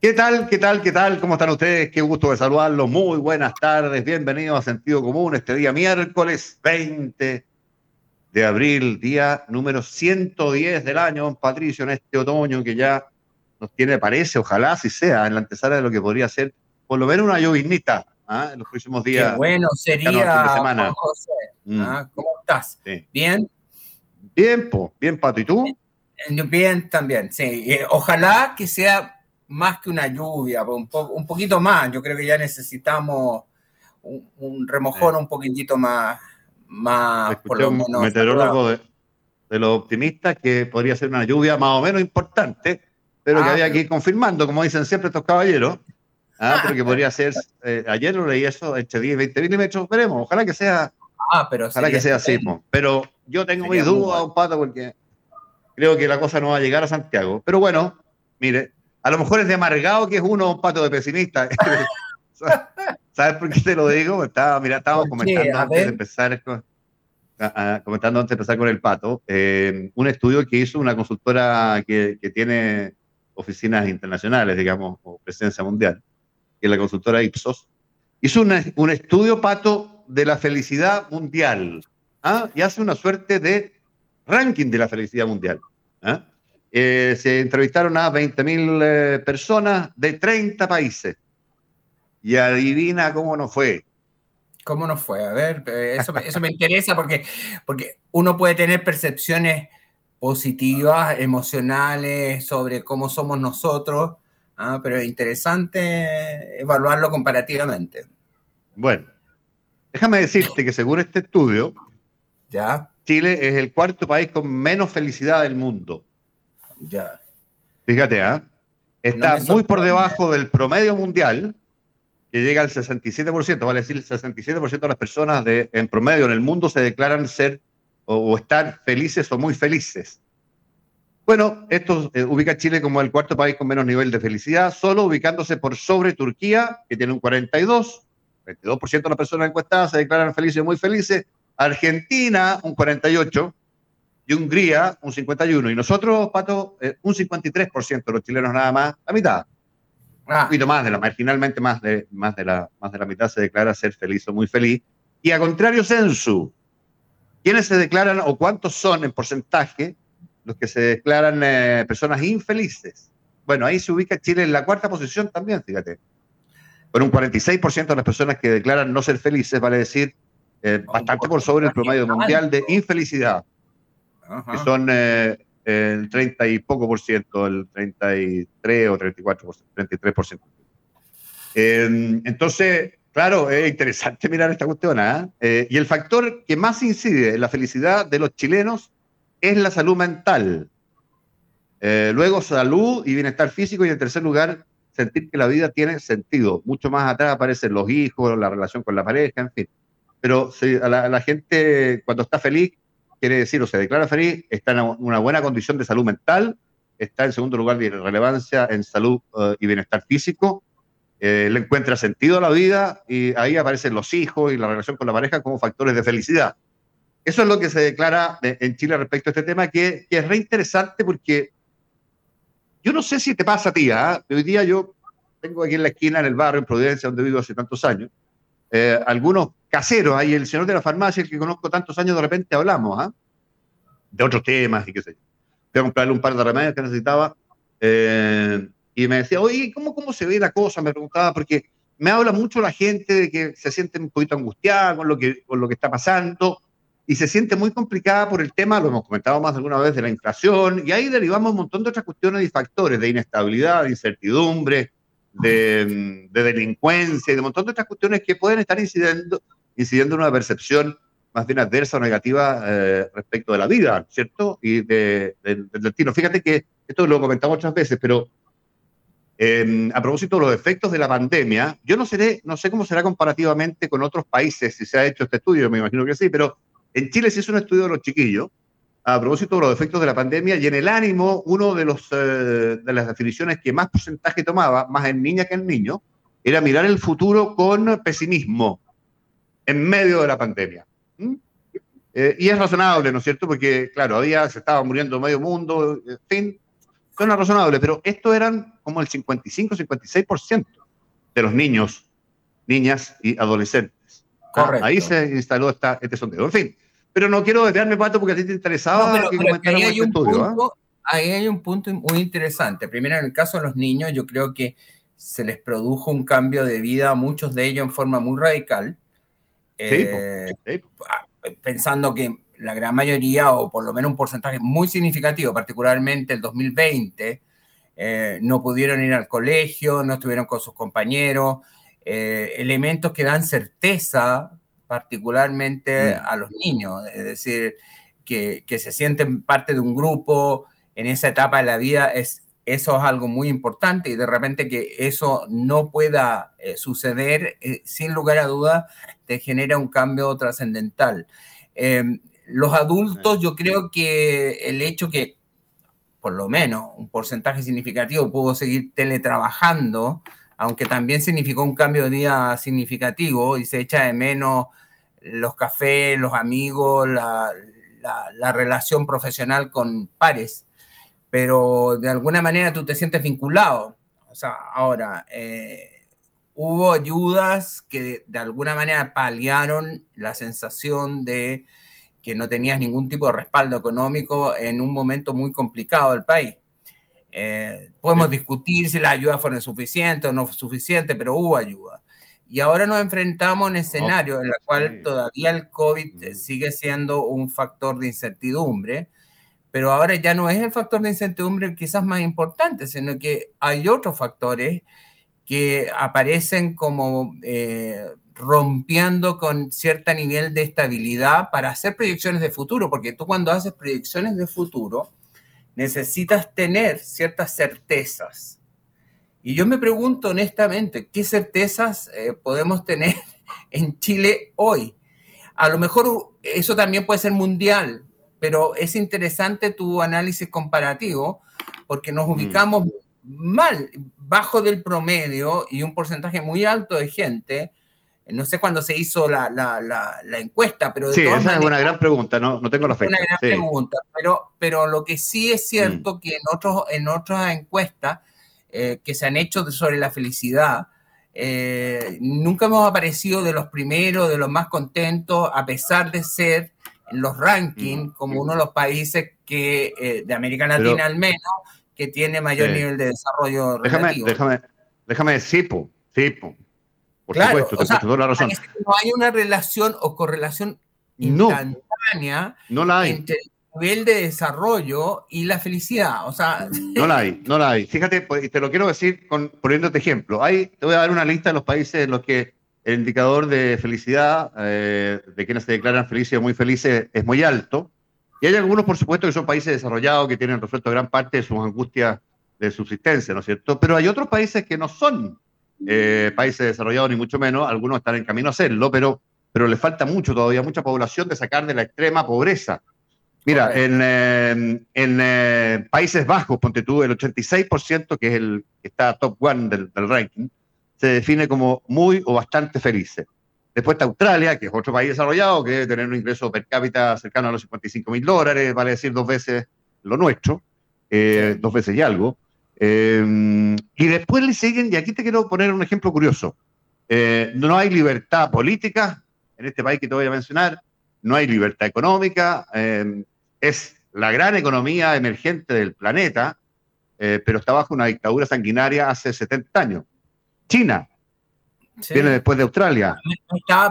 ¿Qué tal? ¿Qué tal? ¿Qué tal? ¿Cómo están ustedes? Qué gusto de saludarlos. Muy buenas tardes. Bienvenidos a Sentido Común este día miércoles 20 de abril, día número 110 del año, Patricio, en este otoño que ya nos tiene, parece, ojalá si sea, en la antesala de lo que podría ser por lo menos una lloviznita ¿ah? en los próximos días. Qué bueno sería, semana. José. Mm. ¿ah? ¿Cómo estás? ¿Bien? Bien, po. bien, Pato. ¿Y tú? Bien, también, sí. Eh, ojalá que sea más que una lluvia, un, un poquito más. Yo creo que ya necesitamos un, remojón un poquitito más, más por lo menos. Meteorólogo de, de los optimistas que podría ser una lluvia más o menos importante, pero que ah, había que ir confirmando, como dicen siempre estos caballeros. Ah, pero que podría ser, eh, ayer lo leí eso, entre 10 y 20 milímetros, veremos, ojalá que sea, ah, pero ojalá que sea así, pero yo tengo mis dudas, un pato, porque creo que la cosa no va a llegar a Santiago, pero bueno, mire, a lo mejor es de amargado que es uno un pato de pesimista. ¿Sabes por qué te lo digo? Estaba, mira, estábamos comentando antes de empezar con, comentando antes de empezar con el pato, eh, un estudio que hizo una consultora que, que, tiene oficinas internacionales, digamos, o presencia mundial, que es la consultora Ipsos, hizo un estudio, pato, de la felicidad mundial, ¿ah? y hace una suerte de ranking de la felicidad mundial. ¿ah? Eh, se entrevistaron a 20.000 eh, personas de 30 países. Y adivina cómo nos fue. ¿Cómo nos fue? A ver, eh, eso, eso me interesa porque, porque uno puede tener percepciones positivas, emocionales sobre cómo somos nosotros, ¿ah? pero es interesante evaluarlo comparativamente. Bueno, déjame decirte que según este estudio, ¿Ya? Chile es el cuarto país con menos felicidad del mundo. Ya. Fíjate, ¿ah? Está muy por debajo del promedio mundial, que llega al 67%, vale decir, el 67% de las personas de, en promedio en el mundo se declaran ser o, estar felices o muy felices. Bueno, esto eh, ubica a Chile como el cuarto país con menos nivel de felicidad, solo ubicándose por sobre Turquía, que tiene un 42, 22% de las personas encuestadas se declaran felices o muy felices, Argentina un 48, y Hungría un 51%. Y nosotros, Pato, eh, un 53% de los chilenos nada más, la mitad. Ah. Un poquito más de la, marginalmente más de, más, de la, más de la mitad se declara ser feliz o muy feliz. Y a contrario, Censu, ¿quiénes se declaran o cuántos son en porcentaje los que se declaran eh, personas infelices? Bueno, ahí se ubica Chile en la cuarta posición también, fíjate. Con un 46% de las personas que declaran no ser felices, vale decir, eh, bastante por sobre el promedio mundial de infelicidad que son eh, el 30 y poco por ciento, el 33 o 34 por ciento, 33 por ciento. Em, entonces, claro, es interesante mirar esta cuestión. ¿ah? ¿eh? y el factor que más incide en la felicidad de los chilenos es la salud mental. Eh, luego, salud y bienestar físico. Y en tercer lugar, sentir que la vida tiene sentido. Mucho más atrás aparecen los hijos, la relación con la pareja, en fin. Pero si a la gente, cuando está feliz, quiere decir o se declara feliz, está en una buena condición de salud mental, está en segundo lugar de relevancia en salud eh, y bienestar físico, eh, le encuentra sentido a la vida y ahí aparecen los hijos y la relación con la pareja como factores de felicidad. Eso es lo que se declara en Chile respecto a este tema, que, es re interesante porque yo no sé si te pasa a ti, ¿ah? hoy día yo tengo aquí en la esquina, en el barrio, en Providencia, donde vivo hace tantos años, eh, algunos caseros, ahí el señor de la farmacia, el que conozco tantos años, de repente hablamos ¿ah? de otros temas y qué sé yo. Fui a comprarle un par de remedios que necesitaba eh, y me decía, oye, ¿cómo, ¿cómo se ve la cosa? Me preguntaba, porque me habla mucho la gente de que se siente un poquito angustiada con lo que, con lo que está pasando y se siente muy complicada por el tema, lo hemos comentado más alguna vez, de la inflación, y ahí derivamos un montón de otras cuestiones y factores de inestabilidad, de incertidumbre, de, delincuencia y de un montón de otras cuestiones que pueden estar incidiendo, incidiendo en una percepción más bien adversa o negativa eh, respecto de la vida, ¿cierto? Y del destino. Fíjate que esto lo comentamos otras veces, pero em, a propósito de los efectos de la pandemia, yo no, seré, no sé cómo será comparativamente con otros países, si se ha hecho este estudio, me imagino que sí, pero en Chile se hizo un estudio de los chiquillos a propósito de los efectos de la pandemia y en el ánimo, uno de, los, eh, de las definiciones que más porcentaje tomaba, más en niña que en niño, era mirar el futuro con pesimismo en medio de la pandemia. ¿Mm? Eh, y es razonable, ¿no es cierto? Porque, claro, había, se estaba muriendo medio mundo, en fin, suena razonable, pero esto eran como el 55-56% de los niños, niñas y adolescentes. Ah, ahí se instaló esta, este sondeo. En fin, pero no quiero desviarme, Pato, porque a ti te interesaba que ahí, hay un punto, ahí hay un punto muy interesante. Primero, en el caso de los niños, yo creo que se les produjo un cambio de vida a muchos de ellos en forma muy radical. Eh, pensando que la gran mayoría, o por lo menos un porcentaje muy significativo, particularmente el 2020, eh, no pudieron ir al colegio, no estuvieron con sus compañeros, eh, elementos que dan certeza particularmente mm. a los niños, es decir, que, se sienten parte de un grupo en esa etapa de la vida, es, eso es algo muy importante y de repente que eso no pueda eh, suceder, eh, sin lugar a duda, te genera un cambio trascendental. Em, los adultos, yo creo que el hecho que por lo menos un porcentaje significativo pudo seguir teletrabajando, aunque también significó un cambio de vida significativo y se echa de menos los cafés, los amigos, la, relación profesional con pares, pero de alguna manera tú te sientes vinculado. O sea, ahora, eh, hubo ayudas que de, alguna manera paliaron la sensación de que no tenías ningún tipo de respaldo económico en un momento muy complicado del país. Eh, podemos discutir si las ayudas fueron suficientes o no suficientes, pero hubo ayuda. Y ahora nos enfrentamos a un escenario en el cual todavía el COVID sigue siendo un factor de incertidumbre, pero ahora ya no es el factor de incertidumbre quizás más importante, sino que hay otros factores que aparecen como eh, rompiendo con cierto nivel de estabilidad para hacer proyecciones de futuro, porque tú cuando haces proyecciones de futuro necesitas tener ciertas certezas y yo me pregunto honestamente, ¿qué certezas eh, podemos tener en Chile hoy? A lo mejor eso también puede ser mundial, pero es interesante tu análisis comparativo porque nos mm. ubicamos mal, bajo del promedio y un porcentaje muy alto de gente. No sé cuándo se hizo la, la, la, encuesta, pero... sí, esa es una gran pregunta, no, no tengo la fecha. Una gran pregunta, pero, pero lo que sí es cierto mm. que en, otros, en otras encuestas eh, que se han hecho sobre la felicidad, eh, nunca hemos aparecido de los primeros, de los más contentos, a pesar de ser en los rankings como uno de los países que, eh, de América Latina al menos, que tiene mayor nivel de desarrollo déjame, Déjame, déjame decir, sí, por claro, supuesto, toda la razón. No hay una relación o correlación instantánea no, la hay. entre nivel de desarrollo y la felicidad. O sea, no la hay, no la hay. Fíjate, pues, te lo quiero decir con, poniéndote ejemplo. Hay, te voy a dar una lista de los países en los que el indicador de felicidad, eh, de quienes se declaran felices o muy felices, es muy alto. Y hay algunos, por supuesto, que son países desarrollados, que tienen resuelto gran parte de sus angustias de subsistencia, ¿no es cierto? Pero hay otros países que no son eh, países desarrollados, ni mucho menos. Algunos están en camino a hacerlo, pero, pero les falta mucho todavía, mucha población de sacar de la extrema pobreza. Mira, en, eh, eh, Países Bajos, ponte tú, el 86%, que es el que está top one del, ranking, se define como muy o bastante felices. Después está Australia, que es otro país desarrollado, que debe tener un ingreso per cápita cercano a los 55 mil dólares, vale decir dos veces lo nuestro, eh, dos veces y algo. Eh, y después le siguen, y aquí te quiero poner un ejemplo curioso. Eh, no hay libertad política en este país que te voy a mencionar, no hay libertad económica, eh, es la gran economía emergente del planeta, pero está bajo una dictadura sanguinaria hace 70 años. China, viene después de Australia,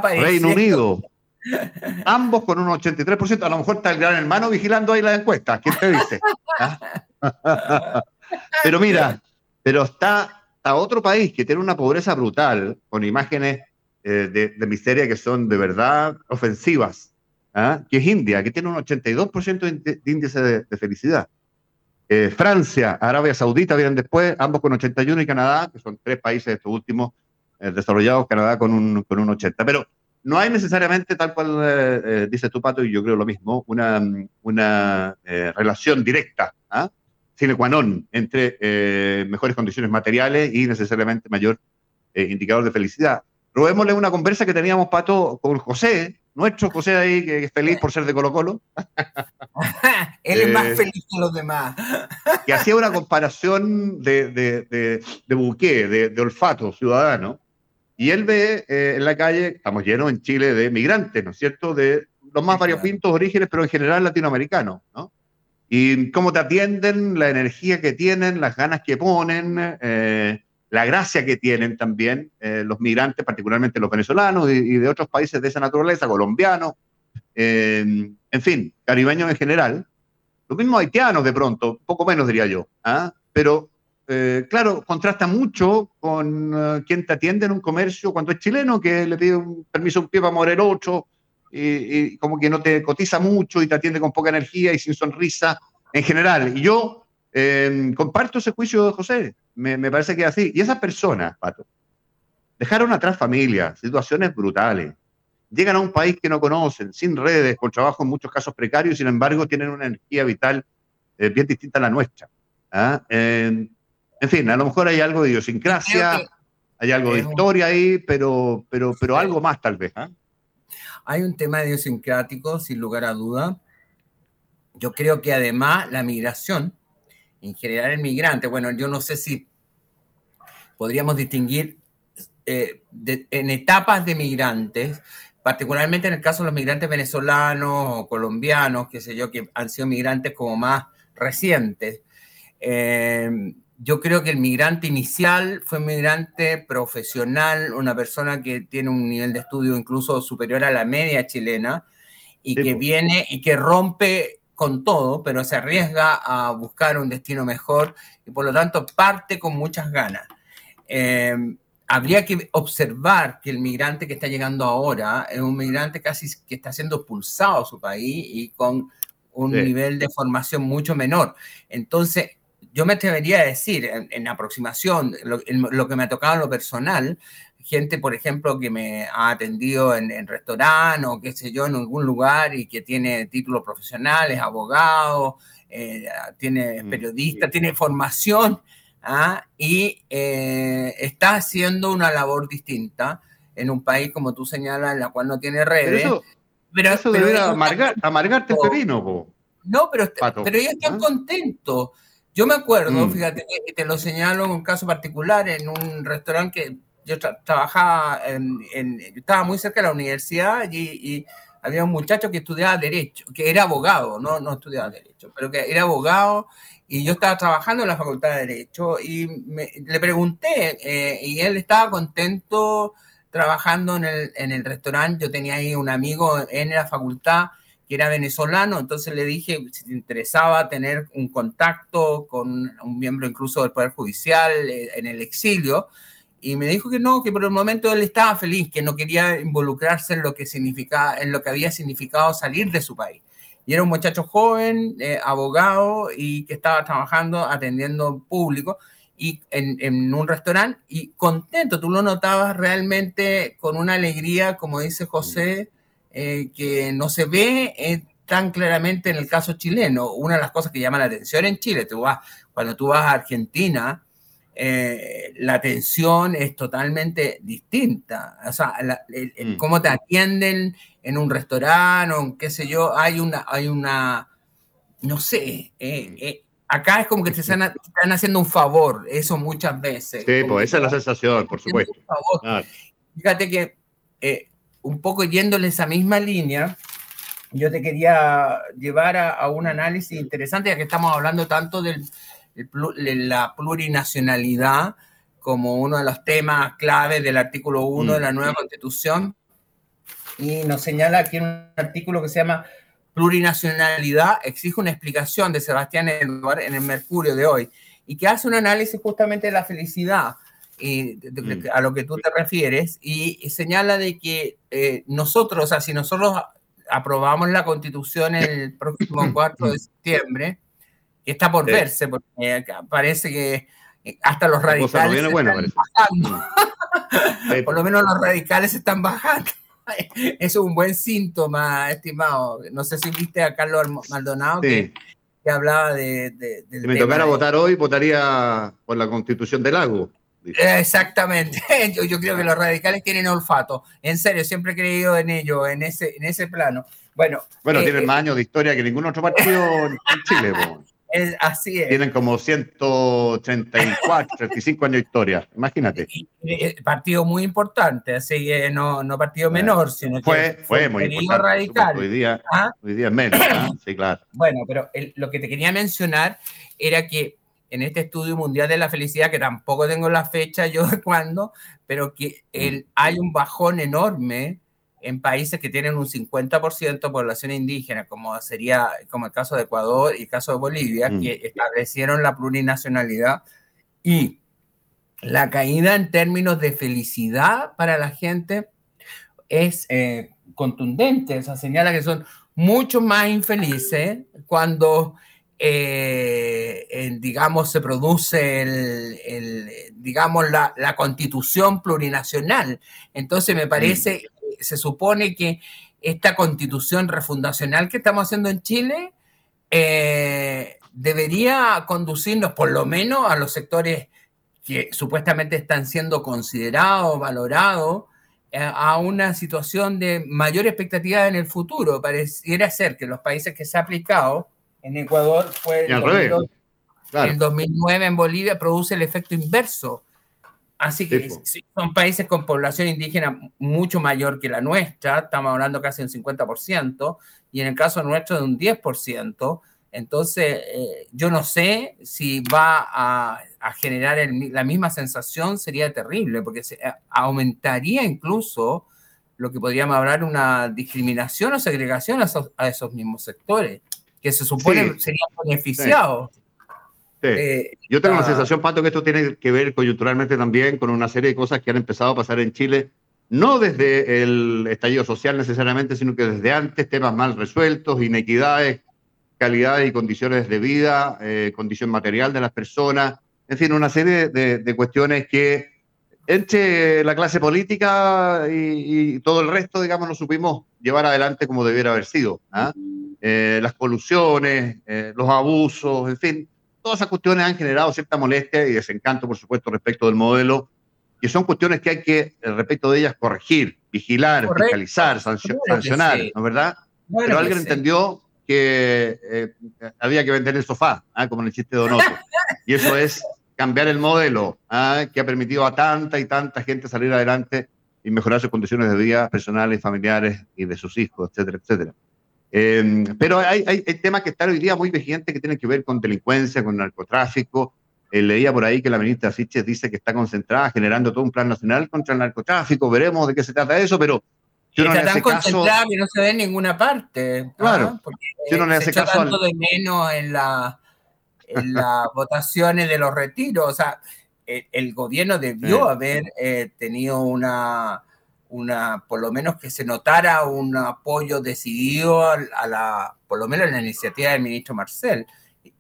Reino Unido, ambos con un 83%, a lo mejor está el gran hermano vigilando ahí la encuesta, ¿quién te dice? ¿Ah? Pero mira, pero está, a otro país que tiene una pobreza brutal, con imágenes eh, de, miseria que son de verdad ofensivas, ¿ah? que es India, que tiene un 82% de, índice de, felicidad. Eh, Francia, Arabia Saudita vienen después, ambos con 81 y Canadá, que son tres países estos últimos eh, desarrollados, Canadá con un, con un 80. Pero no hay necesariamente, tal cual dice tu pato, y yo creo lo mismo, una, una relación directa ¿ah? Sine qua non entre eh, mejores condiciones materiales y necesariamente mayor eh, indicador de felicidad. Robémosle una conversa que teníamos, Pato, con José, nuestro José ahí, que es feliz por ser de Colo Colo. Él es más eh, feliz que los demás. que hacía una comparación de, de, de, de buque, de, olfato ciudadano. Y él ve en la calle, estamos llenos en Chile de migrantes, ¿no es cierto? De los más variopintos orígenes, pero en general latinoamericanos, ¿no? Y cómo te atienden, la energía que tienen, las ganas que ponen, eh, la gracia que tienen también eh, los migrantes, particularmente los venezolanos y, de otros países de esa naturaleza, colombianos, eh, en fin, caribeños en general. Los mismos haitianos de pronto, poco menos diría yo. ¿ah? Pero claro, contrasta mucho con uh, quien te atiende en un comercio cuando es chileno, que le pide un permiso un pie para morir el eh, como que no te cotiza mucho y te atiende con poca energía y sin sonrisa en general. Y yo eh, comparto ese juicio de José, me, me parece que es así. Y esas personas, Pato, dejaron atrás familias, situaciones brutales, llegan a un país que no conocen, sin redes, con trabajo en muchos casos precarios, sin embargo tienen una energía vital eh, bien distinta a la nuestra. Eh, en fin, a lo mejor hay algo de idiosincrasia, hay algo de historia ahí, pero, pero, pero algo más tal vez. ¿eh? Hay un tema idiosincrático, sin lugar a duda. Yo creo que además la migración, en general el migrante, bueno, yo no sé si podríamos distinguir eh, en etapas de migrantes, particularmente en el caso de los migrantes venezolanos o colombianos, qué sé yo, que han sido migrantes como más recientes. Eh, yo creo que el migrante inicial fue un migrante profesional, una persona que tiene un nivel de estudio incluso superior a la media chilena y que viene y que rompe con todo, pero se arriesga a buscar un destino mejor y por lo tanto parte con muchas ganas. Em, habría que observar que el migrante que está llegando ahora es un migrante casi que está siendo expulsado a su país y con un nivel de formación mucho menor. Entonces, yo me atrevería a decir, en, aproximación, lo, que me ha tocado en lo personal, gente, por ejemplo, que me ha atendido en, en restaurante o qué sé yo, en algún lugar y que tiene títulos profesionales, abogado, eh, tiene mm, periodista, tiene formación ¿ah? y eh, está haciendo una labor distinta en un país, como tú señalas, en la cual no tiene redes. Pero eso, debe amargarte el pepino, No, pero, pero ellos están ¿Ah? contentos. Yo me acuerdo, mm. fíjate, que te lo señalo en un caso particular, en un restaurante que yo trabajaba, en, estaba muy cerca de la universidad y, había un muchacho que estudiaba Derecho, que era abogado, no, no estudiaba Derecho, pero que era abogado y yo estaba trabajando en la Facultad de Derecho y le pregunté eh, y él estaba contento trabajando en el, en el restaurante. Yo tenía ahí un amigo en la facultad que era venezolano, entonces le dije si te interesaba tener un contacto con un miembro incluso del Poder Judicial eh, en el exilio, y me dijo que no, que por el momento él estaba feliz, que no quería involucrarse en lo que, significaba, en lo que había significado salir de su país. Y era un muchacho joven, eh, abogado, y que estaba trabajando, atendiendo público, y en, en, un restaurante, y contento, tú lo notabas realmente con una alegría, como dice José, eh, que no se ve eh, tan claramente en el caso chileno. Una de las cosas que llama la atención en Chile, tú vas, cuando tú vas a Argentina, eh, la atención es totalmente distinta. O sea, mm. cómo te atienden en un restaurante o qué sé yo, hay una, hay una no sé, mm. acá es como que te están, haciendo un favor, eso muchas veces. Sí, pues esa es la sensación, por supuesto. Fíjate que eh, un poco yendo en esa misma línea, yo te quería llevar a, un análisis interesante, ya que estamos hablando tanto de la plurinacionalidad como uno de los temas claves del artículo 1 de la nueva mm. constitución. Y nos señala aquí un artículo que se llama Plurinacionalidad exige una explicación de Sebastián Edward en el Mercurio de hoy y que hace un análisis justamente de la felicidad y mm. a lo que tú te refieres y, señala de que eh, nosotros, o sea, si nosotros aprobamos la constitución el próximo 4 de septiembre, que está por verse, porque parece que hasta los radicales están bajando. Mm. por lo menos los radicales están bajando. Eso es un buen síntoma, estimado. No sé si viste a Carlos Maldonado que, hablaba de, Si me tocara votar hoy, votaría por la constitución del lago. Exactamente, yo, creo que los radicales tienen olfato. En serio, siempre he creído en ello, en ese, en ese plano. Bueno, bueno tienen eh, más años de historia que ningún otro partido en Chile. así es. Tienen como 134, 35 años de historia, imagínate. Partido muy importante, así que no, no partido menor, sino fue, que fue, muy importante. Radical. Hoy día, ¿Ah? hoy día es menos, ¿ah? sí, claro. Bueno, pero lo que te quería mencionar era que en este estudio mundial de la felicidad, que tampoco tengo la fecha yo de cuándo, pero que el, hay un bajón enorme en países que tienen un 50% de población indígena, como sería como el caso de Ecuador y el caso de Bolivia, mm. que establecieron la plurinacionalidad y la caída en términos de felicidad para la gente es eh, contundente, o sea, señala que son mucho más infelices cuando eh, digamos, se produce el, digamos, la, la, constitución plurinacional. Entonces me parece, mm. se supone que esta constitución refundacional que estamos haciendo en Chile eh, debería conducirnos por lo menos a los sectores que supuestamente están siendo considerados, valorados, eh, a una situación de mayor expectativa en el futuro. Pareciera ser que los países que se ha aplicado en Ecuador fue el, 2009 en Bolivia produce el efecto inverso. Así que son países con población indígena mucho mayor que la nuestra, estamos hablando casi un 50%, y en el caso nuestro de un 10%. Entonces, eh, yo no sé si va a, generar la misma sensación, sería terrible, porque se, eh, aumentaría incluso lo que podríamos hablar una discriminación o segregación a esos mismos sectores que se supone sería beneficiado. Eh, Yo tengo la sensación, Pato, que esto tiene que ver coyunturalmente también con una serie de cosas que han empezado a pasar en Chile, no desde el estallido social necesariamente, sino que desde antes, temas mal resueltos, inequidades, calidades y condiciones de vida, eh, condición material de las personas, en fin, una serie de, cuestiones que entre la clase política y, todo el resto, digamos, no supimos llevar adelante como debiera haber sido. ¿ah? Eh, las colusiones, eh, los abusos, en fin, todas esas cuestiones han generado cierta molestia y desencanto, por supuesto, respecto del modelo, y son cuestiones que hay que, eh, respecto de ellas, corregir, vigilar, fiscalizar, sancionar, ¿no es verdad? Pero alguien entendió que había que vender el sofá, ¿ah? como en el chiste de Donoso, y eso es cambiar el modelo ¿ah? que ha permitido a tanta y tanta gente salir adelante y mejorar sus condiciones de vida personales, familiares y de sus hijos, etcétera, etcétera. Em, pero hay, hay, temas que están hoy día muy vigentes que tienen que ver con delincuencia, con narcotráfico. Eh, leía por ahí que la ministra Siches dice que está concentrada generando todo un plan nacional contra el narcotráfico. Veremos de qué se trata eso, pero si uno está tan concentrada que no se ve en ninguna parte. Claro. Porque si uno se ese tanto de menos en, la, en las votaciones de los retiros. O sea, el, gobierno debió haber eh, tenido una una, por lo menos que se notara un apoyo decidido a, la, por lo menos en la iniciativa del ministro Marcel,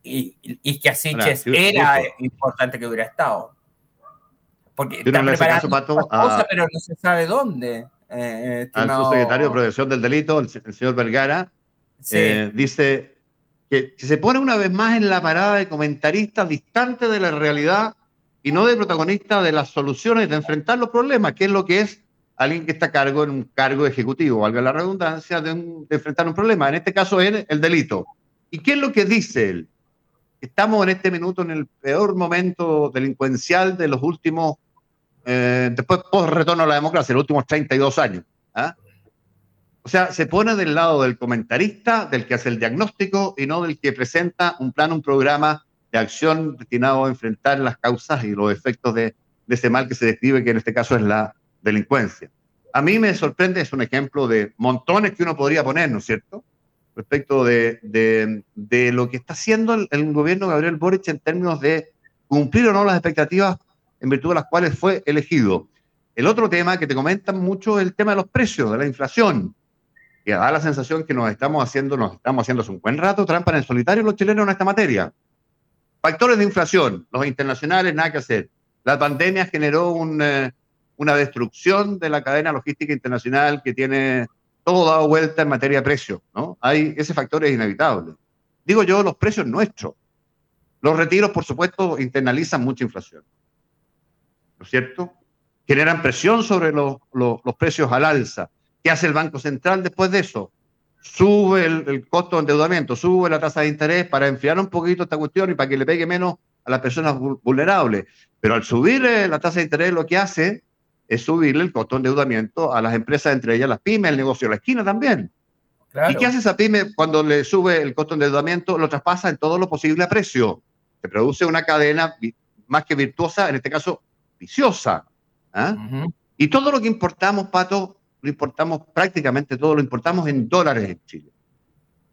y, y que así era importante que hubiera estado. Porque está preparando cosa, pero no se sabe dónde. Eh, al subsecretario de Protección del Delito, el, señor Vergara, eh, dice que se pone una vez más en la parada de comentarista distante de la realidad y no de protagonista de las soluciones, de enfrentar los problemas, que es lo que es alguien que está a cargo en un cargo ejecutivo, valga la redundancia, de, enfrentar un problema. En este caso es el delito. ¿Y qué es lo que dice él? estamos en este minuto en el peor momento delincuencial de los últimos, eh, después post retorno a la democracia, los últimos 32 años. ¿ah? O sea, se pone del lado del comentarista, del que hace el diagnóstico y no del que presenta un plan, un programa de acción destinado a enfrentar las causas y los efectos de, de ese mal que se describe, que en este caso es la delincuencia. A mí me sorprende, es un ejemplo de montones que uno podría poner, ¿no es cierto? Respecto de, de, lo que está haciendo el, el, gobierno Gabriel Boric en términos de cumplir o no las expectativas en virtud de las cuales fue elegido. El otro tema que te comentan mucho es el tema de los precios, de la inflación, que da la sensación que nos estamos haciendo, nos estamos haciendo hace un buen rato trampa en el solitario los chilenos en esta materia. Factores de inflación, los internacionales, nada que hacer. La pandemia generó un, eh, una destrucción de la cadena logística internacional que tiene todo dado vuelta en materia de precios, ¿no? Hay, ese factor es inevitable. Digo yo, los precios nuestros. Los retiros, por supuesto, internalizan mucha inflación. ¿No es cierto? Generan presión sobre los, los, precios al alza. ¿Qué hace el Banco Central después de eso? Sube el, costo de endeudamiento, sube la tasa de interés para enfriar un poquito esta cuestión y para que le pegue menos a las personas vulnerables. Pero al subir eh, la tasa de interés lo que hace es subirle el costo de endeudamiento a las empresas, entre ellas las pymes, el negocio de la esquina también. ¿Y qué hace esa pyme cuando le sube el costo de endeudamiento? Lo traspasa en todo lo posible a precio. Se produce una cadena más que virtuosa, en este caso viciosa. ¿ah? Y todo lo que importamos, Pato, lo importamos prácticamente todo, lo importamos en dólares en Chile.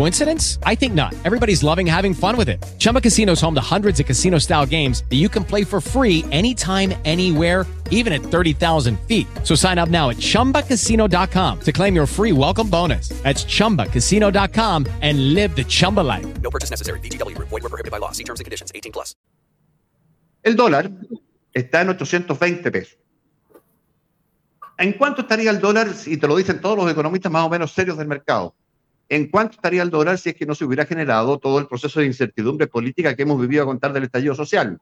Coincidence? I think not. Everybody's loving having fun with it. Chumba Casino is home to hundreds of casino style games that you can play for free anytime, anywhere, even at 30,000 feet. So sign up now at chumbacasino.com to claim your free welcome bonus. That's chumbacasino.com and live the Chumba life. No purchase necessary. DTW, void, were prohibited by law. See terms and conditions 18 plus. El dólar está en 820 pesos. ¿En cuánto estaría el dólar? Y te lo dicen todos los economistas más o menos serios del mercado. ¿En cuánto estaría el dólar si es que no se hubiera generado todo el proceso de incertidumbre política que hemos vivido a contar del estallido social?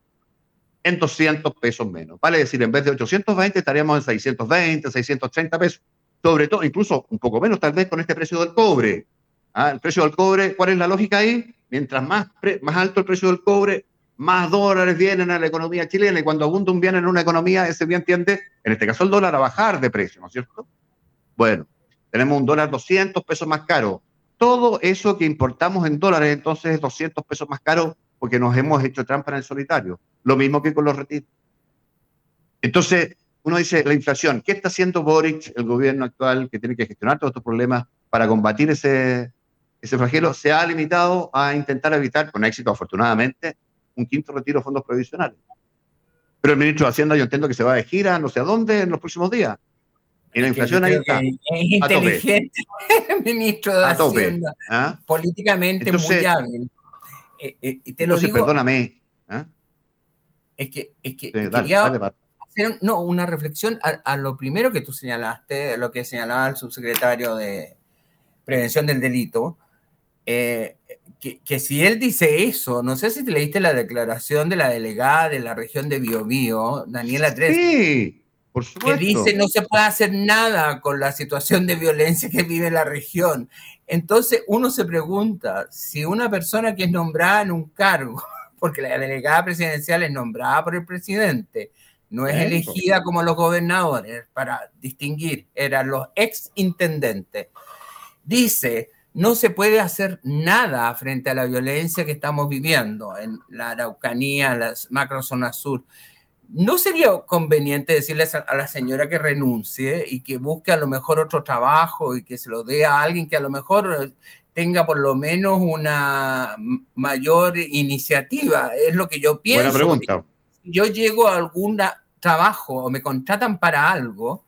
En 200 pesos menos. Vale decir, en vez de 820 estaríamos en 620, 630 pesos. Sobre todo, incluso un poco menos tal vez con este precio del cobre. ¿Ah? El precio del cobre, ¿cuál es la lógica ahí? Mientras más, más alto el precio del cobre, más dólares vienen a la economía chilena y cuando abunda un bien en una economía, ese bien tiende, en este caso el dólar, a bajar de precio, ¿no es cierto? Bueno, tenemos un dólar 200 pesos más caro. Todo eso que importamos en dólares entonces es 200 pesos más caro porque nos hemos hecho trampa en el solitario. Lo mismo que con los retiros. Entonces, uno dice, la inflación, ¿qué está haciendo Boric, el gobierno actual, que tiene que gestionar todos estos problemas para combatir ese, ese flagelo? Se ha limitado a intentar evitar, con éxito afortunadamente, un quinto retiro de fondos provisionales. Pero el ministro de Hacienda yo entiendo que se va de gira no sé a dónde en los próximos días. Y la inflación ahí está. Es inteligente el ministro de Hacienda. ¿ah? Políticamente muy hábil. Eh, eh, te lo digo, perdóname. ¿ah? Es que, es que quería hacer no, una reflexión a, a, lo primero que tú señalaste, lo que señalaba el subsecretario de Prevención del Delito, eh, que, si él dice eso, no sé si te leíste la declaración de la delegada de la región de Biobío, Daniela Tres. Sí, por supuesto. Que dice no se puede hacer nada con la situación de violencia que vive la región. Entonces uno se pregunta si una persona que es nombrada en un cargo, porque la delegada presidencial es nombrada por el presidente, no es elegida como los gobernadores para distinguir, eran los ex intendentes. Dice no se puede hacer nada frente a la violencia que estamos viviendo en la Araucanía, en las macrozonas sur. ¿No sería conveniente decirle a la señora que renuncie y que busque a lo mejor otro trabajo y que se lo dé a alguien que a lo mejor tenga por lo menos una mayor iniciativa? Es lo que yo pienso. Buena pregunta. Yo llego a algún trabajo o me contratan para algo,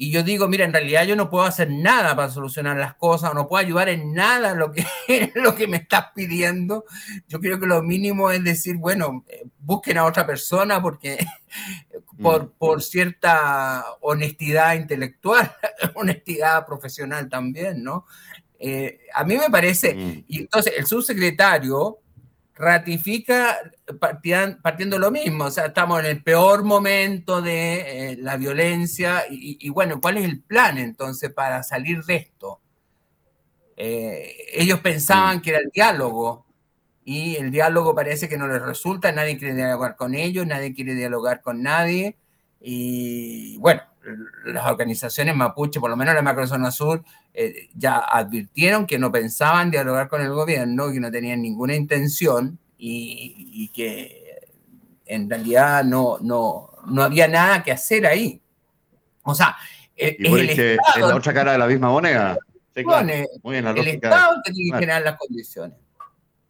y yo digo, mira, en realidad yo no puedo hacer nada para solucionar las cosas, o no puedo ayudar en nada lo que, lo que me estás pidiendo. Yo creo que lo mínimo es decir, bueno, eh, busquen a otra persona porque por, mm. por cierta honestidad intelectual, honestidad profesional también, ¿no? Eh, a mí me parece, mm. y entonces el subsecretario ratifica partiendo lo mismo, o sea, estamos en el peor momento de eh, la violencia y, bueno, ¿cuál es el plan entonces para salir de esto? Eh, ellos pensaban que era el diálogo y el diálogo parece que no les resulta, nadie quiere dialogar con ellos, nadie quiere dialogar con nadie y bueno, las organizaciones mapuche, por lo menos la macrozona sur, eh, ya advirtieron que no pensaban dialogar con el gobierno, que no tenían ninguna intención y, que en realidad no, no, no había nada que hacer ahí. O sea, e, es, la otra cara de la misma moneda. Muy bien, el Estado tiene que generar las condiciones.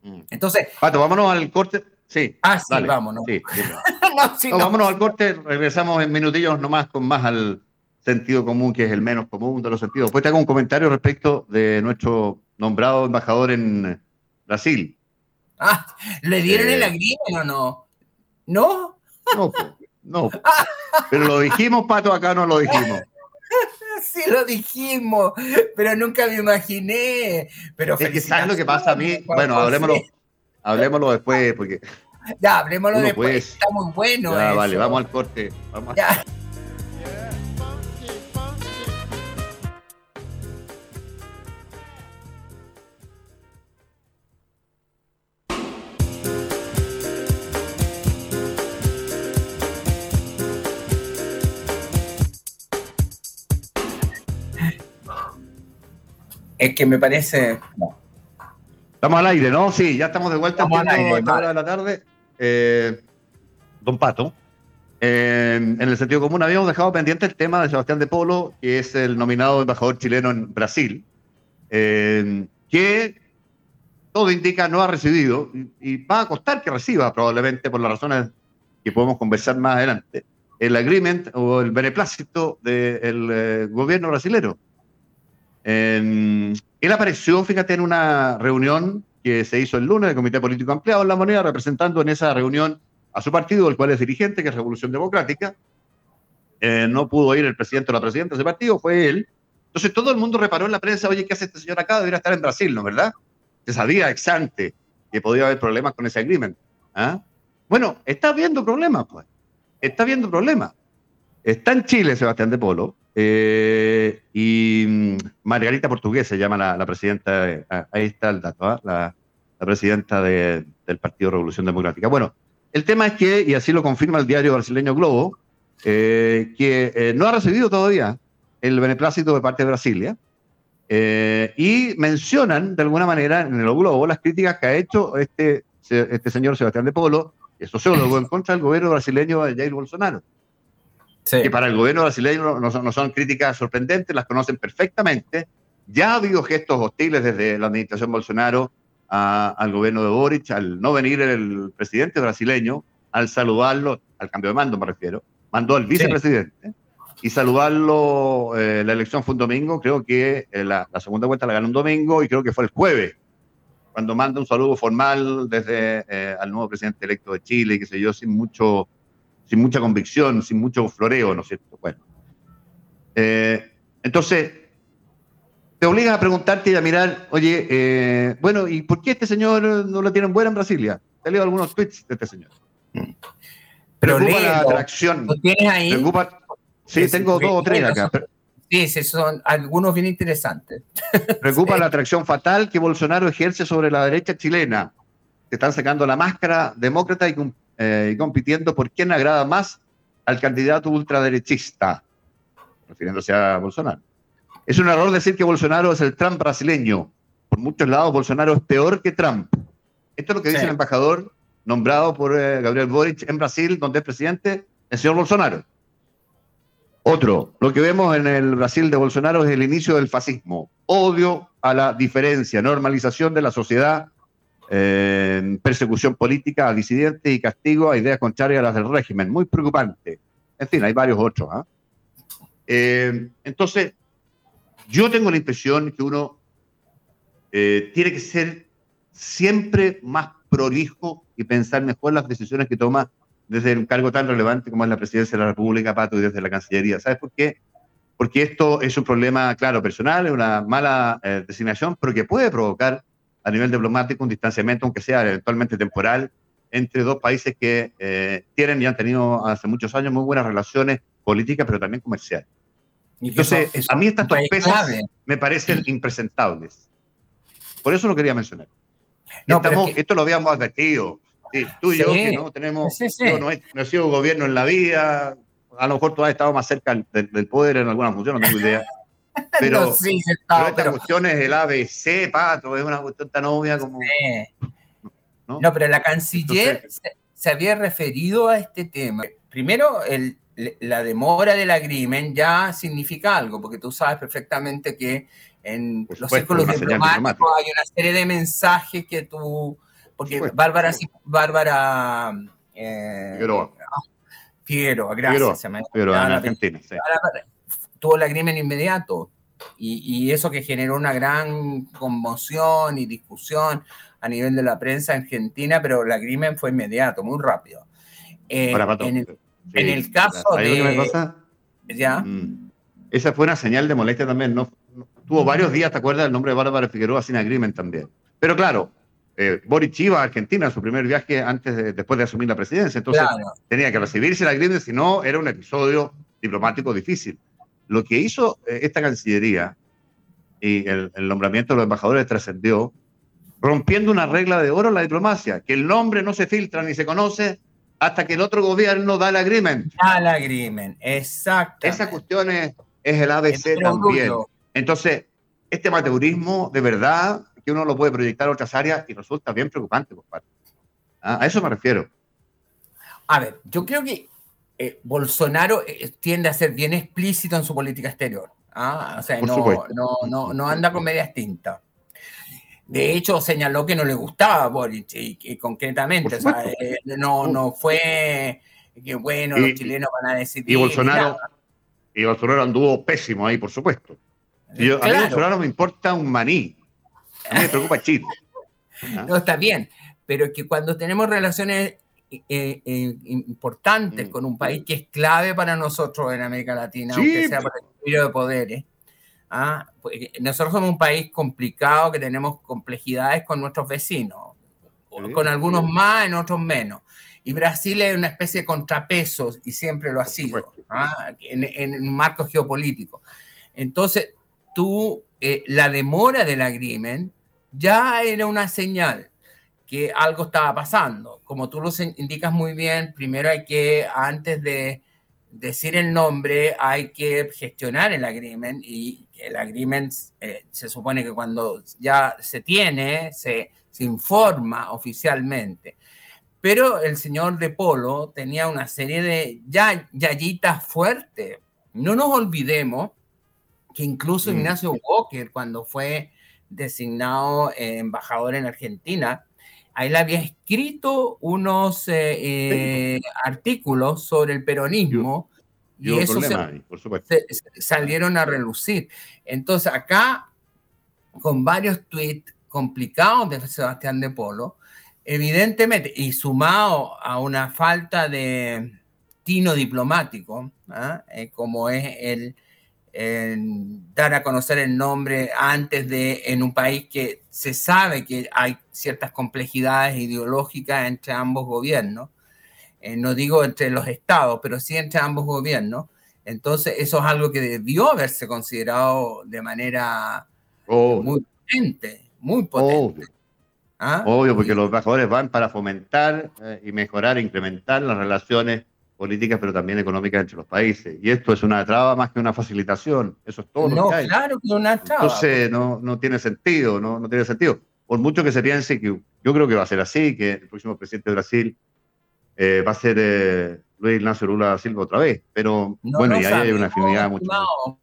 Mm. Entonces. Pato, vámonos al corte. Sí. Ah, sí, vámonos. vámonos al corte, regresamos en minutillos nomás con más al sentido común, que es el menos común de los sentidos. Después te hago un comentario respecto de nuestro nombrado embajador en Brasil. Ah, ¿le dieron el eh, agrimen o no? ¿No? No, no. Pero lo dijimos, Pato, acá no lo dijimos. Sí lo dijimos, pero nunca me imaginé. Pero es que sabes lo que pasa a mí. Bueno, hablemoslo, hablemoslo después, porque. Ya, hablemoslo después. Está muy bueno. Ya, vale, vamos al corte. Vamos ya. Es que me parece. Estamos al aire, ¿no? Sí, ya estamos de vuelta a esta hora de la tarde. Eh, don Pato, eh, en el sentido común habíamos dejado pendiente el tema de Sebastián de Polo, que es el nominado embajador chileno en Brasil, eh, que todo indica no ha recibido y, va a costar que reciba probablemente por las razones que podemos conversar más adelante, el agreement o el beneplácito del gobierno brasilero él apareció, fíjate, en una reunión que se hizo el lunes del Comité Político Ampliado en La Moneda, representando en esa reunión a su partido, el cual es dirigente, que es Revolución Democrática. Eh, no pudo ir el presidente o la presidenta de ese partido, fue él. Entonces todo el mundo reparó en la prensa, oye, ¿qué hace este señor acá? Debería estar en Brasil, ¿no? ¿Verdad? Se sabía ex ante que podía haber problemas con ese agreement. ¿ah? Bueno, está habiendo problemas, pues. Está habiendo problemas. Está en Chile Sebastián de Polo, eh, y mm, Margarita Portugués se llama la, presidenta, eh, ahí está el dato, ¿ah? la, presidenta del Partido Revolución Democrática. Bueno, el tema es que, y así lo confirma el diario brasileño Globo, eh, que no ha recibido todavía el beneplácito de parte de Brasilia, y mencionan de alguna manera en el Globo las críticas que ha hecho este, este señor Sebastián de Polo, es sociólogo, en contra del gobierno brasileño de Jair Bolsonaro que para el gobierno brasileño no son, críticas sorprendentes, las conocen perfectamente. Ya ha habido gestos hostiles desde la administración Bolsonaro al gobierno de Boric, al no venir el presidente brasileño, al saludarlo, al cambio de mando me refiero, mandó al vicepresidente y saludarlo, eh, la elección fue un domingo, creo que eh, la, segunda vuelta la ganó un domingo y creo que fue el jueves, cuando manda un saludo formal desde eh, al nuevo presidente electo de Chile, que sé yo, sin mucho sin mucha convicción, sin mucho floreo, ¿no es cierto? Bueno. Eh, entonces, te obligas a preguntarte y a mirar, oye, eh, bueno, ¿y por qué este señor no lo tienen buena en Brasilia? Te leo algunos tweets de este señor. Pero preocupa la atracción. ¿Lo tienes ahí? sí, tengo dos o tres acá. Sí, son algunos bien interesantes. Preocupa la atracción fatal que Bolsonaro ejerce sobre la derecha chilena. que están sacando la máscara demócrata y eh, compitiendo por quién agrada más al candidato ultraderechista, refiriéndose a Bolsonaro. Es un error decir que Bolsonaro es el Trump brasileño. Por muchos lados, Bolsonaro es peor que Trump. Esto es lo que dice el embajador nombrado por eh, Gabriel Boric en Brasil, donde es presidente, el señor Bolsonaro. Otro, lo que vemos en el Brasil de Bolsonaro es el inicio del fascismo, odio a la diferencia, normalización de la sociedad persecución política a disidentes y castigo a ideas contrarias a las del régimen. Muy preocupante. En fin, hay varios otros. ¿ah? Eh, entonces, yo tengo la impresión que uno eh, tiene que ser siempre más prolijo y pensar mejor las decisiones que toma desde un cargo tan relevante como es la presidencia de la República, Pato, y desde la Cancillería. ¿Sabes por qué? Porque esto es un problema, claro, personal, es una mala eh, designación, pero que puede provocar a nivel diplomático un distanciamiento, aunque sea eventualmente temporal, entre dos países que eh, tienen y han tenido hace muchos años muy buenas relaciones políticas, pero también comerciales. Entonces, a mí estas torpezas me parecen impresentables. Por eso lo quería mencionar. Esto lo habíamos advertido. tú y yo, que no tenemos, no, he, no, sido gobierno en la vida, a lo mejor tú has estado más cerca del, poder en alguna función, no tengo idea. Pero, sí, pero esta cuestión es el ABC, pato, es una cuestión tan obvia como. ¿no? pero la canciller se, había referido a este tema. Primero, el, la demora del agreement ya significa algo, porque tú sabes perfectamente que en los círculos diplomáticos hay una serie de mensajes que tú. Porque Bárbara. Bárbara eh, Figueroa. Figueroa, gracias. Figueroa, en Argentina, sí. Tuvo el agreement inmediato. Y, y, eso que generó una gran conmoción y discusión a nivel de la prensa argentina, pero el agreement fue inmediato, muy rápido. Eh, en, el, en, el, caso de... ¿Ya? Mm. Esa fue una señal de molestia también, ¿no? Tuvo varios días, ¿te acuerdas? El nombre de Bárbara Figueroa sin agreement también. Pero claro, eh, Boric iba a Argentina, su primer viaje antes de, después de asumir la presidencia, entonces tenía que recibirse el agreement, si no, era un episodio diplomático difícil. Lo que hizo eh, esta Cancillería y el, nombramiento de los embajadores trascendió rompiendo una regla de oro en la diplomacia, que el nombre no se filtra ni se conoce hasta que el otro gobierno da el agreement. Da el agreement, exacto. Esa cuestión es, el ABC también. Entonces, este amateurismo, de verdad, que uno lo puede proyectar a otras áreas y resulta bien preocupante, compadre. Ah, a eso me refiero. A ver, yo creo que eh, Bolsonaro eh, tiende a ser bien explícito en su política exterior. ¿ah? O sea, no, no, no, anda con medias tintas. De hecho, señaló que no le gustaba a Boric, y, concretamente, o sea, eh, no, no fue que bueno, los chilenos van a decidir. Y Bolsonaro, y Bolsonaro anduvo pésimo ahí, por supuesto. A mí Bolsonaro me importa un maní. A mí me preocupa Chile. No, está bien, pero es que cuando tenemos relaciones eh, eh, importantes mm. con un país que es clave para nosotros en América Latina, aunque sea por el equilibrio de poderes. ¿ah? Pues, nosotros somos un país complicado que tenemos complejidades con nuestros vecinos, con algunos más, en otros menos. Y Brasil es una especie de contrapeso y siempre lo ha sido, ¿ah? en, un marco geopolítico. Entonces, tú, eh, la demora del agreement ya era una señal que algo estaba pasando. Como tú lo indicas muy bien, primero hay que, antes de decir el nombre, hay que gestionar el agreement y el agreement eh, se supone que cuando ya se tiene, se, se informa oficialmente. Pero el señor de Polo tenía una serie de ya, yayitas fuertes. No nos olvidemos que incluso. Ignacio Walker, cuando fue designado embajador en Argentina, él había escrito unos eh, eh, artículos sobre el peronismo y, eso salieron a relucir. Entonces acá, con varios tweets complicados de Sebastián de Polo, evidentemente, y sumado a una falta de tino diplomático, ¿ah? eh, como es el dar a conocer el nombre antes de en un país que se sabe que hay ciertas complejidades ideológicas entre ambos gobiernos, eh, no digo entre los estados, pero sí entre ambos gobiernos. Entonces, eso es algo que debió haberse considerado de manera muy potente, muy potente. Obvio, ¿Ah? Obvio porque los embajadores van para fomentar eh, y mejorar, incrementar las relaciones políticas, pero también económicas entre los países. Y esto es una traba más que una facilitación. Eso es todo. No, claro que una traba. Entonces no, no tiene sentido, no, no tiene sentido. Por mucho que se piense que yo creo que va a ser así, que el próximo presidente de Brasil eh, va a ser eh, Luis Ignacio Lula da Silva otra vez. Pero bueno, y ahí hay una afinidad mucho.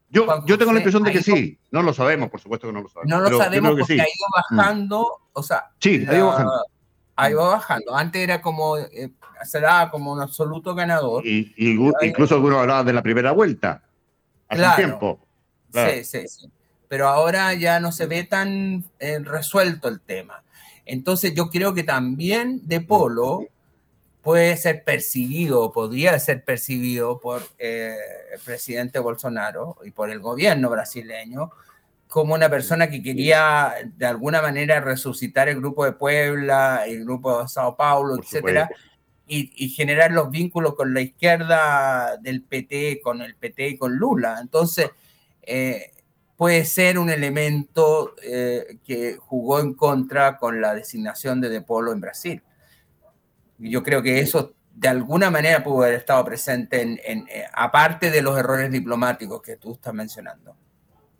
yo, yo tengo la impresión de que sí. No lo sabemos, por supuesto que no lo sabemos. No lo sabemos porque ha ido bajando. O sea, sí, ha ido bajando ahí va bajando. Antes era como, eh, se daba como un absoluto ganador. Y, incluso algunos hablaban de la primera vuelta, hace un tiempo. Sí, sí, sí. Pero ahora ya no se ve tan eh, resuelto el tema. Entonces yo creo que también De Polo puede ser percibido, podría ser percibido por eh, el presidente Bolsonaro y por el gobierno brasileño como una persona que quería de alguna manera resucitar el grupo de Puebla, el grupo de Sao Paulo, etcétera, y, generar los vínculos con la izquierda del PT, con el PT y con Lula. Entonces, eh, puede ser un elemento eh, que jugó en contra con la designación de De Polo en Brasil. Yo creo que eso de alguna manera pudo haber estado presente en, eh, aparte de los errores diplomáticos que tú estás mencionando.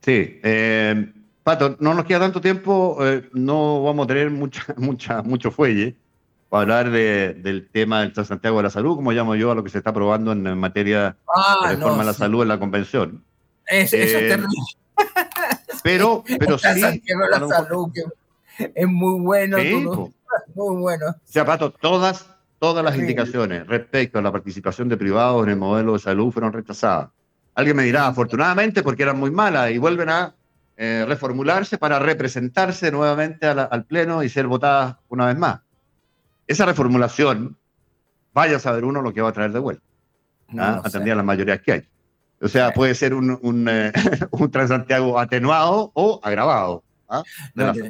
Sí, eh, Pato, no nos queda tanto tiempo, eh, no vamos a tener mucha, mucha, mucho fuelle para hablar del tema del Santiago de la Salud, como llamo yo a lo que se está aprobando en, materia ah, de reforma de la salud en la convención. Es, eso es eh, terrible. Pero, pero sí. Santiago de la salud, es muy bueno. muy bueno. O sea, Pato, todas, todas las indicaciones respecto a la participación de privados en el modelo de salud fueron rechazadas. Alguien me dirá, afortunadamente, porque eran muy malas y vuelven a eh, reformularse para representarse nuevamente al Pleno y ser votadas una vez más. Esa reformulación, vaya a saber uno lo que va a traer de vuelta, ¿ah? a las mayorías que hay. O sea, puede ser un, un, eh, un, Transantiago atenuado o agravado. ¿ah?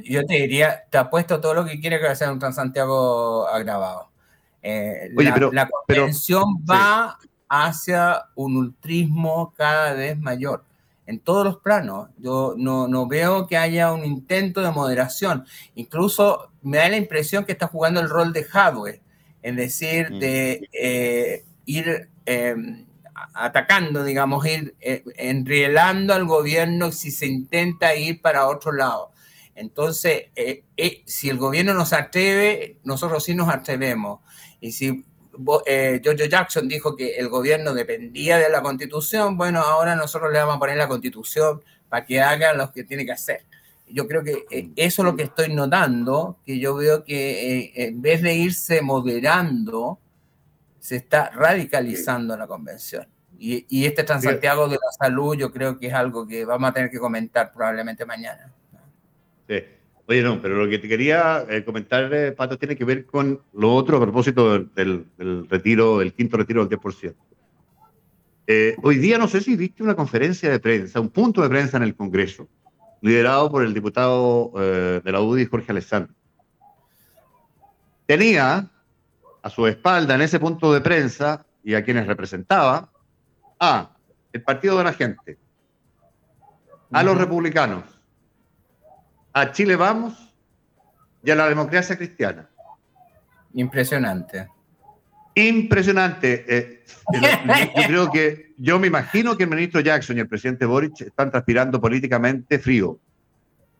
yo te diría, te apuesto todo lo que quiere que sea un Transantiago agravado. Eh, la, pero, la convención va hacia un ultrismo cada vez mayor en todos los planos. Yo no, no, veo que haya un intento de moderación. Incluso me da la impresión que está jugando el rol de hardware, es decir, mm. de eh, ir em, atacando, digamos, ir eh, enrielando al gobierno si se intenta ir para otro lado. Entonces, eh, si el gobierno nos atreve, nosotros sí nos atrevemos. Y si eh, George Jackson dijo que el gobierno dependía de la constitución, bueno, ahora nosotros le vamos a poner la constitución para que haga lo que tiene que hacer. Yo creo que eh, eso es lo que estoy notando, que yo veo que eh, en vez de irse moderando, se está radicalizando la convención. Y, y este Transantiago de la Salud yo creo que es algo que vamos a tener que comentar probablemente mañana. Sí. Oye, no, pero lo que te quería eh, comentar, eh, Pato, tiene que ver con lo otro a propósito del, retiro, el quinto retiro del 10%. Eh, hoy día no sé si viste una conferencia de prensa, un punto de prensa en el Congreso, liderado por el diputado de la UDI, Jorge Alessandro. Tenía a su espalda en ese punto de prensa y a quienes representaba a el Partido de la Gente, a los republicanos, a Chile Vamos y a la democracia cristiana. Impresionante. Impresionante. Eh, yo creo que, yo me imagino que el ministro Jackson y el presidente Boric están transpirando políticamente frío,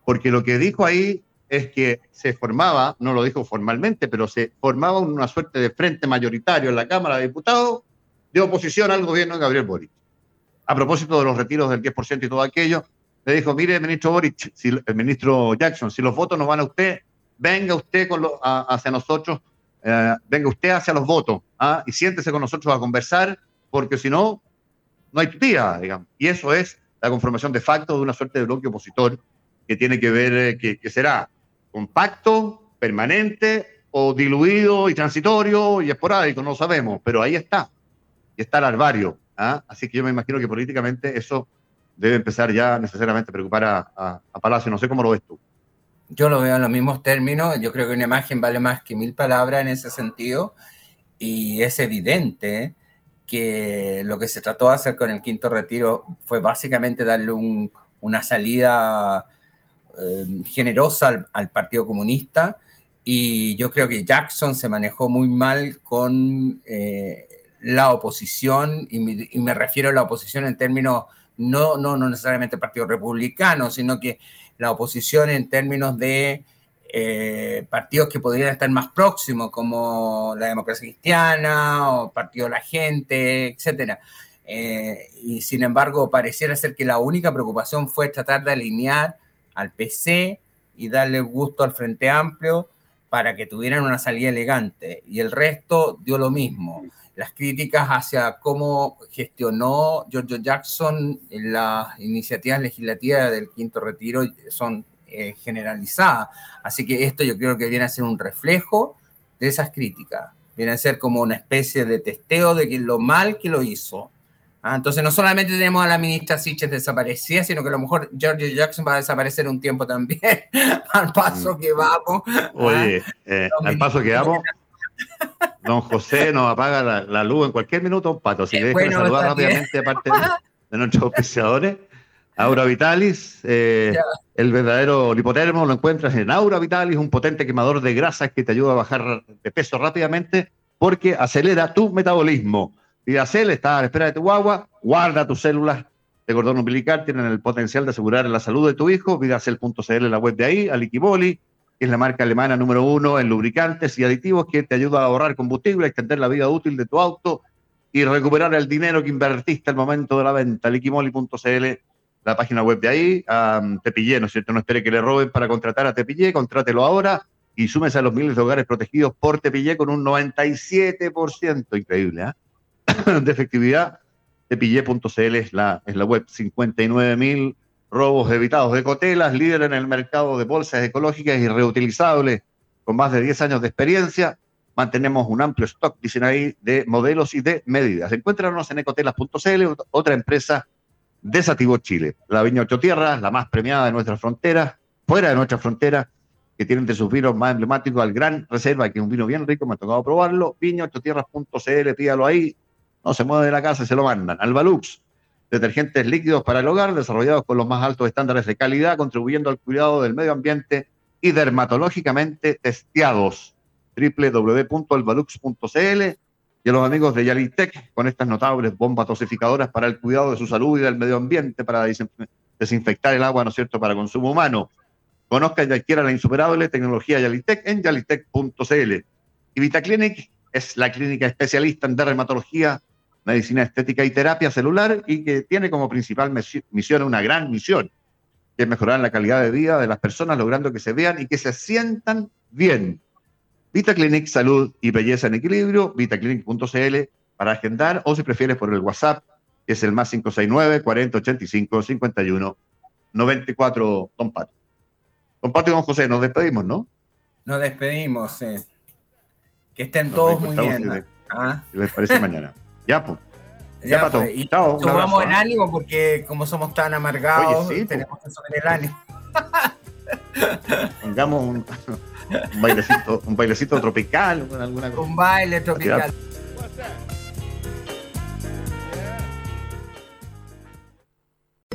porque lo que dijo ahí es que se formaba, no lo dijo formalmente, pero se formaba una suerte de frente mayoritario en la Cámara de Diputados de oposición al gobierno de Gabriel Boric. A propósito de los retiros del 10% y todo aquello, le dijo, mire, ministro Boric, el ministro Jackson, si los votos no van a usted, venga usted con hacia nosotros, eh, venga usted hacia los votos ¿ah? y siéntese con nosotros a conversar, porque si no, no hay tutía, digamos. Y eso es la conformación de facto de una suerte de bloque opositor que tiene que ver, eh, que, será compacto, permanente o diluido y transitorio y esporádico, no lo sabemos, pero ahí está, y está el arbario. ¿ah? Así que yo me imagino que políticamente eso debe empezar ya necesariamente a preocupar a, Palacio. No sé cómo lo ves tú. Yo lo veo en los mismos términos. Yo creo que una imagen vale más que mil palabras en ese sentido. Y es evidente que lo que se trató de hacer con el quinto retiro fue básicamente darle una salida eh, generosa al, Partido Comunista. Y yo creo que Jackson se manejó muy mal con eh, la oposición, y me refiero a la oposición en términos no, no, no necesariamente el Partido Republicano, sino que la oposición en términos de eh, partidos que podrían estar más próximos, como la democracia cristiana o Partido de la Gente, etc. Eh, y sin embargo, pareciera ser que la única preocupación fue tratar de alinear al PC y darle gusto al Frente Amplio para que tuvieran una salida elegante. Y el resto dio lo mismo las críticas hacia cómo gestionó George Jackson las iniciativas legislativas del quinto retiro son eh, generalizadas. Así que esto yo creo que viene a ser un reflejo de esas críticas. Viene a ser como una especie de testeo de que lo mal que lo hizo. Ah, entonces no solamente tenemos a la ministra Siches desaparecida, sino que a lo mejor George Jackson va a desaparecer un tiempo también, al paso mm. que vamos. Oye, ¿ah? eh, al paso que vamos, don José nos apaga la, luz en cualquier minuto, Pato, si le dejan saludar rápidamente, aparte de, nuestros auspiciadores. Aura Vitalis, eh, el verdadero lipotermo lo encuentras en Aura Vitalis, un potente quemador de grasas que te ayuda a bajar de peso rápidamente porque acelera tu metabolismo. Vidacel está a la espera de tu guagua, guarda tus células de cordón umbilical, tienen el potencial de asegurar la salud de tu hijo. Vidacel.cl, la web de ahí, Aliquiboli, es la marca alemana número uno en lubricantes y aditivos que te ayuda a ahorrar combustible, extender la vida útil de tu auto y recuperar el dinero que invertiste al momento de la venta. Liquimoli.cl, la página web de ahí. Um, Tepillé, ¿no es cierto? No espere que le roben para contratar a Tepillé, contrátelo ahora y súmese a los miles de hogares protegidos por Tepillé con un 97%. Increíble, ¿eh? de efectividad. Tepillé.cl es la, es la web. 59 mil robos evitados de cotelas, líder en el mercado de bolsas ecológicas y reutilizables, con más de 10 años de experiencia. Mantenemos un amplio stock, dicen ahí, de modelos y de medidas. Encuéntranos en ecotelas.cl, otra empresa de Sativo Chile. La Viña Ocho Tierras, la más premiada de nuestras fronteras, fuera de nuestras fronteras, que tienen de sus vinos más emblemáticos al Gran Reserva, que es un vino bien rico, me ha tocado probarlo. Viña8tierras.cl, pídalo ahí, no se mueve de la casa se lo mandan. Albalux, detergentes líquidos para el hogar, desarrollados con los más altos estándares de calidad, contribuyendo al cuidado del medio ambiente y dermatológicamente testeados. www.albalux.cl y a los amigos de Yalitec con estas notables bombas dosificadoras para el cuidado de su salud y del medio ambiente, para desinfectar el agua, ¿no es cierto?, para consumo humano. Conozca y adquiera la insuperable tecnología Yalitec en yalitec.cl. Y VitaClinic es la clínica especialista en dermatología medicina estética y terapia celular y que tiene como principal misión una gran misión, que es mejorar la calidad de vida de las personas, logrando que se vean y que se sientan bien. VitaClinic, salud y belleza en equilibrio, vitaclinic.cl para agendar o si prefieres por el WhatsApp, que es el más 569 4085 51 94, don Pato. Don Pato y don José, nos despedimos, ¿no? Nos despedimos, sí. Que estén todos muy bien. ¿Ah? Les parece mañana. Ya, pues. Ya, Pato. Pues, y Chao, en ánimo porque como somos tan amargados, pues. tenemos que subir el ánimo. Pongamos un, un, bailecito, un bailecito tropical. Alguna cosa. Un baile tropical.